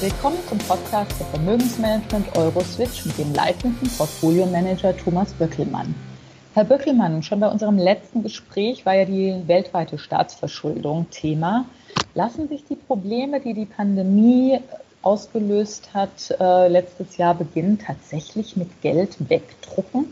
Willkommen zum Podcast für Vermögensmanagement Euroswitch mit dem leitenden Portfolio-Manager Thomas Böckelmann. Herr Böckelmann, schon bei unserem letzten Gespräch war ja die weltweite Staatsverschuldung Thema. Lassen sich die Probleme, die die Pandemie ausgelöst hat, äh, letztes Jahr Beginn tatsächlich mit Geld wegdrucken?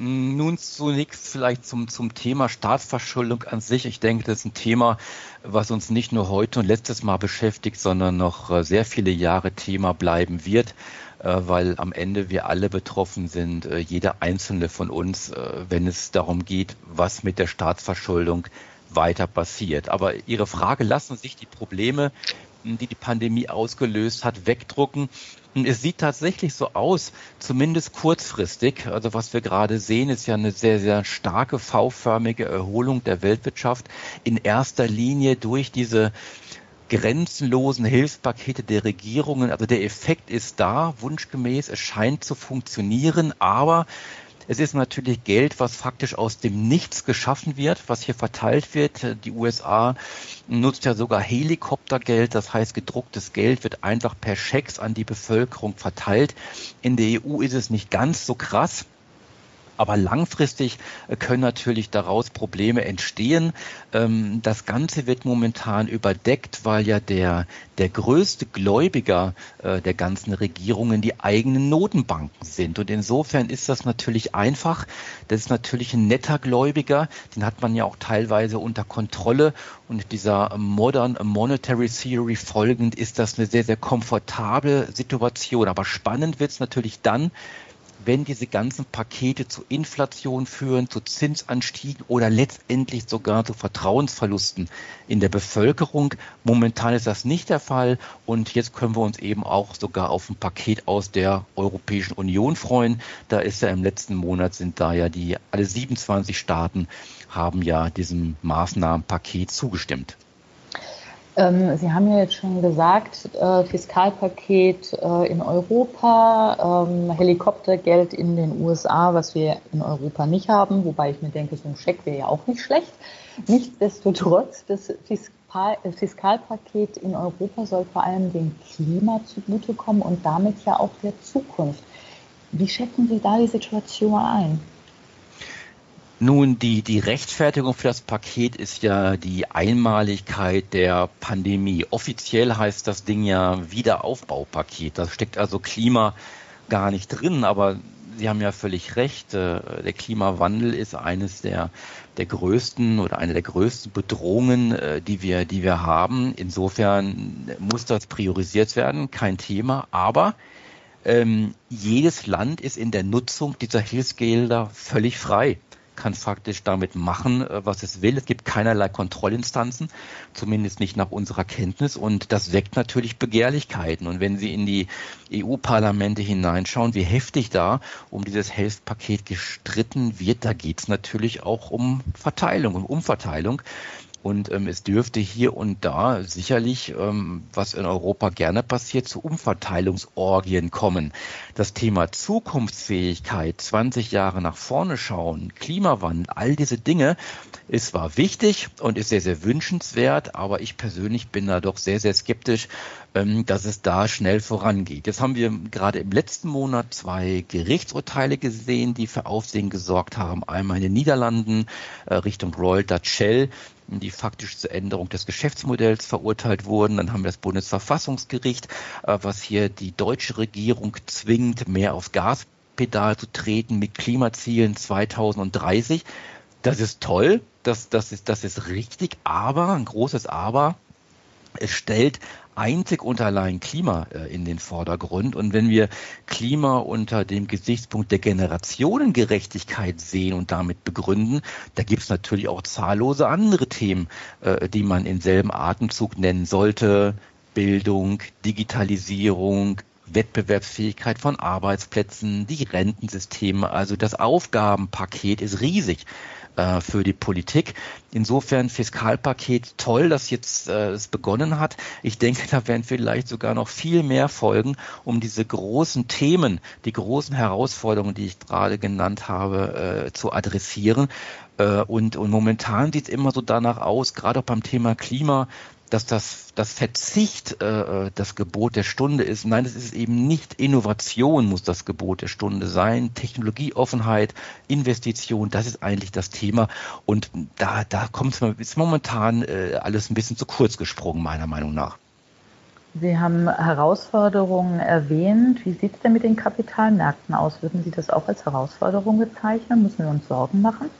Nun zunächst vielleicht zum, zum Thema Staatsverschuldung an sich. Ich denke, das ist ein Thema, was uns nicht nur heute und letztes Mal beschäftigt, sondern noch äh, sehr viele Jahre Thema bleiben wird, äh, weil am Ende wir alle betroffen sind, äh, jeder einzelne von uns, wenn es darum geht, was mit der Staatsverschuldung weiter passiert. Aber Ihre Frage, lassen sich die Probleme, die die Pandemie ausgelöst hat, wegdrucken? Es sieht tatsächlich so aus, zumindest kurzfristig. Also was wir gerade sehen, ist ja eine sehr, sehr starke V-förmige Erholung der Weltwirtschaft. In erster Linie durch diese grenzenlosen Hilfspakete der Regierungen. Also der Effekt ist da, wunschgemäß. Es scheint zu funktionieren, aber es ist natürlich Geld, was faktisch aus dem Nichts geschaffen wird, was hier verteilt wird. Die USA nutzt ja sogar Helikoptergeld, das heißt gedrucktes Geld wird einfach per Schecks an die Bevölkerung verteilt. In der EU ist es nicht ganz so krass. Aber langfristig äh, können natürlich daraus Probleme entstehen. Ähm, das Ganze wird momentan überdeckt, weil ja der, der größte Gläubiger äh, der ganzen Regierungen die eigenen Notenbanken sind. Und insofern ist das natürlich einfach. Das ist natürlich ein netter Gläubiger. Den hat man ja auch teilweise unter Kontrolle. Und dieser Modern Monetary Theory folgend ist das eine sehr, sehr komfortable Situation. Aber spannend wird es natürlich dann, wenn diese ganzen Pakete zu Inflation führen, zu Zinsanstiegen oder letztendlich sogar zu Vertrauensverlusten in der Bevölkerung. Momentan ist das nicht der Fall und jetzt können wir uns eben auch sogar auf ein Paket aus der Europäischen Union freuen. Da ist ja im letzten Monat sind da ja die alle 27 Staaten haben ja diesem Maßnahmenpaket zugestimmt. Ähm, Sie haben ja jetzt schon gesagt, äh, Fiskalpaket äh, in Europa, ähm, Helikoptergeld in den USA, was wir in Europa nicht haben, wobei ich mir denke, so ein Scheck wäre ja auch nicht schlecht. Nichtsdestotrotz, das Fiskal Fiskalpaket in Europa soll vor allem dem Klima zugutekommen und damit ja auch der Zukunft. Wie schätzen Sie da die Situation ein? Nun, die, die Rechtfertigung für das Paket ist ja die Einmaligkeit der Pandemie. Offiziell heißt das Ding ja Wiederaufbaupaket. Da steckt also Klima gar nicht drin, aber Sie haben ja völlig recht. Äh, der Klimawandel ist eines der, der größten oder eine der größten Bedrohungen, äh, die wir, die wir haben. Insofern muss das priorisiert werden, kein Thema. Aber ähm, jedes Land ist in der Nutzung dieser Hilfsgelder völlig frei kann faktisch damit machen, äh, was es will. Es gibt keinerlei Kontrollinstanzen, zumindest nicht nach unserer Kenntnis. Und das weckt natürlich Begehrlichkeiten. Und wenn Sie in die EU-Parlamente hineinschauen, wie heftig da um dieses Health-Paket gestritten wird, da geht es natürlich auch um Verteilung, um Umverteilung. Und ähm, es dürfte hier und da sicherlich, ähm, was in Europa gerne passiert, zu Umverteilungsorgien kommen. Das Thema Zukunftsfähigkeit, 20 Jahre nach vorne schauen, Klimawandel, all diese Dinge ist zwar wichtig und ist sehr, sehr wünschenswert, aber ich persönlich bin da doch sehr, sehr skeptisch, dass es da schnell vorangeht. Jetzt haben wir gerade im letzten Monat zwei Gerichtsurteile gesehen, die für Aufsehen gesorgt haben. Einmal in den Niederlanden äh, Richtung Royal Dutch Shell, die faktisch zur Änderung des Geschäftsmodells verurteilt wurden. Dann haben wir das Bundesverfassungsgericht, äh, was hier die deutsche Regierung zwingt, mehr aufs Gaspedal zu treten mit Klimazielen 2030. Das ist toll, das, das, ist, das ist richtig, aber, ein großes Aber, es stellt einzig und allein Klima äh, in den Vordergrund. Und wenn wir Klima unter dem Gesichtspunkt der Generationengerechtigkeit sehen und damit begründen, da gibt es natürlich auch zahllose andere Themen, äh, die man in selben Atemzug nennen sollte. Bildung, Digitalisierung, Wettbewerbsfähigkeit von Arbeitsplätzen, die Rentensysteme. Also das Aufgabenpaket ist riesig äh, für die Politik. Insofern Fiskalpaket toll, dass jetzt äh, es begonnen hat. Ich denke, da werden vielleicht sogar noch viel mehr folgen, um diese großen Themen, die großen Herausforderungen, die ich gerade genannt habe, äh, zu adressieren. Äh, und, und momentan sieht es immer so danach aus, gerade auch beim Thema Klima, dass das, das Verzicht äh, das Gebot der Stunde ist. Nein, es ist eben nicht Innovation muss das Gebot der Stunde sein. Technologieoffenheit, Investition, das ist eigentlich das Thema. Und da, da kommt es momentan äh, alles ein bisschen zu kurz gesprungen, meiner Meinung nach. Sie haben Herausforderungen erwähnt. Wie sieht es denn mit den Kapitalmärkten aus? Würden Sie das auch als Herausforderung bezeichnen? Müssen wir uns Sorgen machen?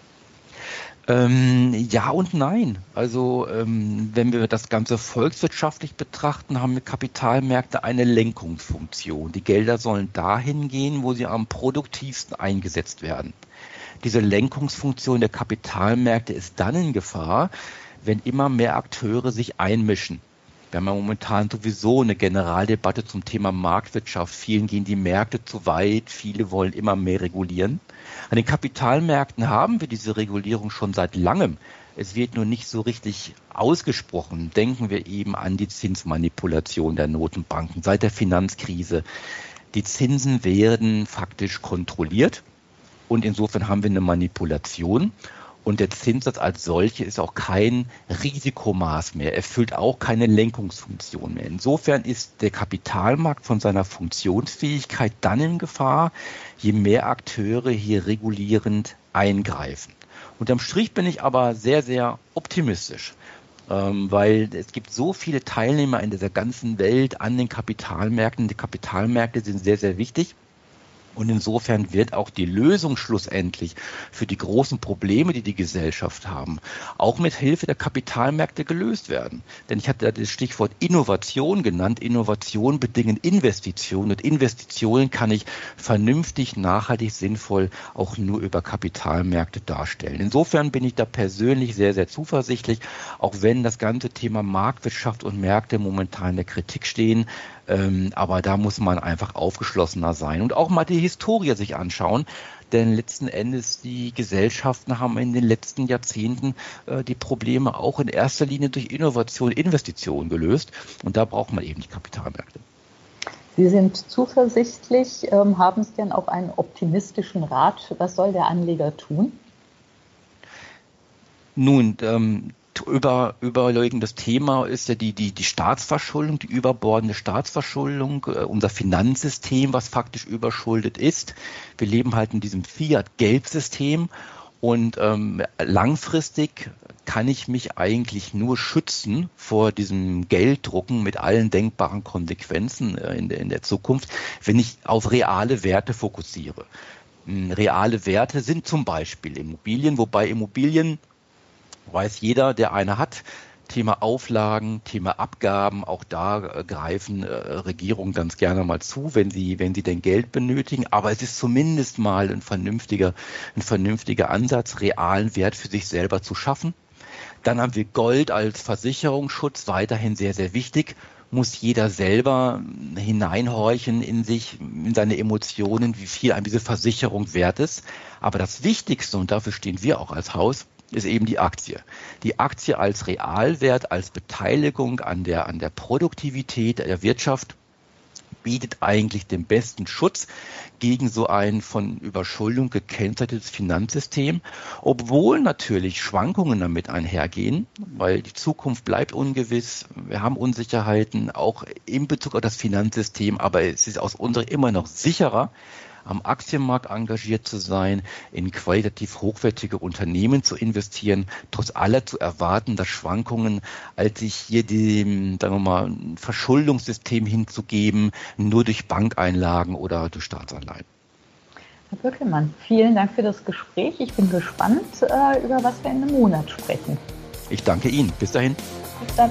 Ähm, ja und nein. Also ähm, wenn wir das Ganze volkswirtschaftlich betrachten, haben Kapitalmärkte eine Lenkungsfunktion. Die Gelder sollen dahin gehen, wo sie am produktivsten eingesetzt werden. Diese Lenkungsfunktion der Kapitalmärkte ist dann in Gefahr, wenn immer mehr Akteure sich einmischen. Wir haben ja momentan sowieso eine Generaldebatte zum Thema Marktwirtschaft. Vielen gehen die Märkte zu weit, viele wollen immer mehr regulieren. An den Kapitalmärkten haben wir diese Regulierung schon seit langem. Es wird nur nicht so richtig ausgesprochen. Denken wir eben an die Zinsmanipulation der Notenbanken seit der Finanzkrise. Die Zinsen werden faktisch kontrolliert und insofern haben wir eine Manipulation. Und der Zinssatz als solche ist auch kein Risikomaß mehr, erfüllt auch keine Lenkungsfunktion mehr. Insofern ist der Kapitalmarkt von seiner Funktionsfähigkeit dann in Gefahr, je mehr Akteure hier regulierend eingreifen. Unterm Strich bin ich aber sehr, sehr optimistisch, ähm, weil es gibt so viele Teilnehmer in dieser ganzen Welt an den Kapitalmärkten. Die Kapitalmärkte sind sehr, sehr wichtig. Und insofern wird auch die Lösung schlussendlich für die großen Probleme, die die Gesellschaft haben, auch mit Hilfe der Kapitalmärkte gelöst werden. Denn ich hatte das Stichwort Innovation genannt. Innovation bedingen Investitionen und Investitionen kann ich vernünftig, nachhaltig, sinnvoll auch nur über Kapitalmärkte darstellen. Insofern bin ich da persönlich sehr, sehr zuversichtlich, auch wenn das ganze Thema Marktwirtschaft und Märkte momentan in der Kritik stehen. Ähm, aber da muss man einfach aufgeschlossener sein und auch mal die Historie sich anschauen. Denn letzten Endes die Gesellschaften haben in den letzten Jahrzehnten äh, die Probleme auch in erster Linie durch Innovation, Investitionen gelöst. Und da braucht man eben die Kapitalmärkte. Sie sind zuversichtlich. Ähm, haben Sie denn auch einen optimistischen Rat? Was soll der Anleger tun? Nun, ähm, über, überleugendes Thema ist ja die, die, die Staatsverschuldung, die überbordende Staatsverschuldung, äh, unser Finanzsystem, was faktisch überschuldet ist. Wir leben halt in diesem Fiat-Geldsystem und ähm, langfristig kann ich mich eigentlich nur schützen vor diesem Gelddrucken mit allen denkbaren Konsequenzen äh, in, der, in der Zukunft, wenn ich auf reale Werte fokussiere. Hm, reale Werte sind zum Beispiel Immobilien, wobei Immobilien weiß jeder, der eine hat. Thema Auflagen, Thema Abgaben, auch da äh, greifen äh, Regierungen ganz gerne mal zu, wenn sie, wenn sie denn Geld benötigen. Aber es ist zumindest mal ein vernünftiger, ein vernünftiger Ansatz, realen Wert für sich selber zu schaffen. Dann haben wir Gold als Versicherungsschutz, weiterhin sehr, sehr wichtig. Muss jeder selber hineinhorchen in sich, in seine Emotionen, wie viel einem diese Versicherung wert ist. Aber das Wichtigste, und dafür stehen wir auch als Haus, ist eben die Aktie. Die Aktie als Realwert, als Beteiligung an der, an der Produktivität der Wirtschaft bietet eigentlich den besten Schutz gegen so ein von Überschuldung gekennzeichnetes Finanzsystem, obwohl natürlich Schwankungen damit einhergehen, weil die Zukunft bleibt ungewiss. Wir haben Unsicherheiten auch in Bezug auf das Finanzsystem, aber es ist aus unserer immer noch sicherer, am Aktienmarkt engagiert zu sein, in qualitativ hochwertige Unternehmen zu investieren, trotz aller zu erwarten, dass Schwankungen, als sich hier dem, sagen wir mal, Verschuldungssystem hinzugeben, nur durch Bankeinlagen oder durch Staatsanleihen. Herr Böckelmann, vielen Dank für das Gespräch. Ich bin gespannt, äh, über was wir in einem Monat sprechen. Ich danke Ihnen. Bis dahin. Bis dann.